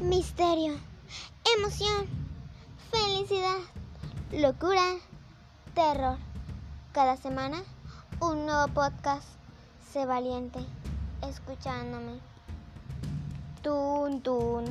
misterio, emoción, felicidad, locura, terror. Cada semana un nuevo podcast. Sé valiente escuchándome. Tun, tun.